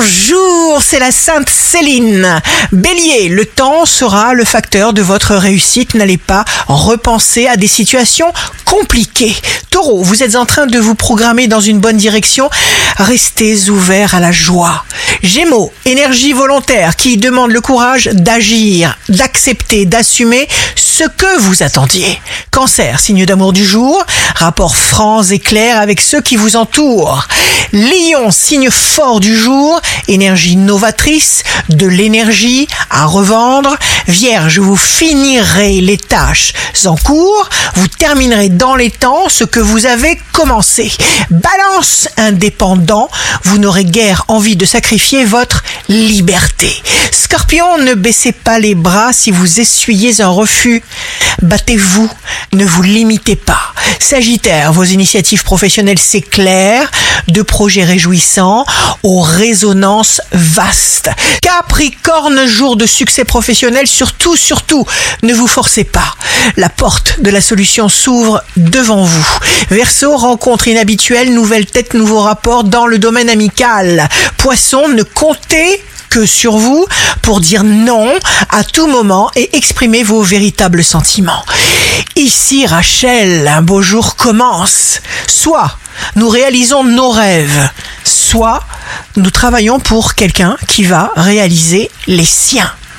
Bonjour, c'est la Sainte Céline. Bélier, le temps sera le facteur de votre réussite. N'allez pas repenser à des situations compliquées. Taureau, vous êtes en train de vous programmer dans une bonne direction. Restez ouvert à la joie. Gémeaux, énergie volontaire qui demande le courage d'agir, d'accepter, d'assumer ce que vous attendiez. Cancer, signe d'amour du jour, rapport franc et clair avec ceux qui vous entourent. Lion, signe fort du jour, énergie novatrice, de l'énergie à revendre. Vierge, vous finirez les tâches en cours, vous terminerez dans les temps ce que vous avez commencé. Balance indépendant, vous n'aurez guère envie de sacrifier votre liberté. Scorpion, ne baissez pas les bras si vous essuyez un refus. Battez-vous, ne vous limitez pas. Sagittaire, vos initiatives professionnelles s'éclairent, de projets réjouissants aux résonances vastes. Capricorne, jour de succès professionnel, surtout, surtout, ne vous forcez pas. La porte de la solution s'ouvre devant vous. Verseau, rencontre inhabituelle, nouvelle tête, nouveau rapport dans le domaine amical. Poisson, ne comptez que sur vous pour dire non à tout moment et exprimer vos véritables sentiments. Ici, Rachel, un beau jour commence. Soit nous réalisons nos rêves, soit nous travaillons pour quelqu'un qui va réaliser les siens.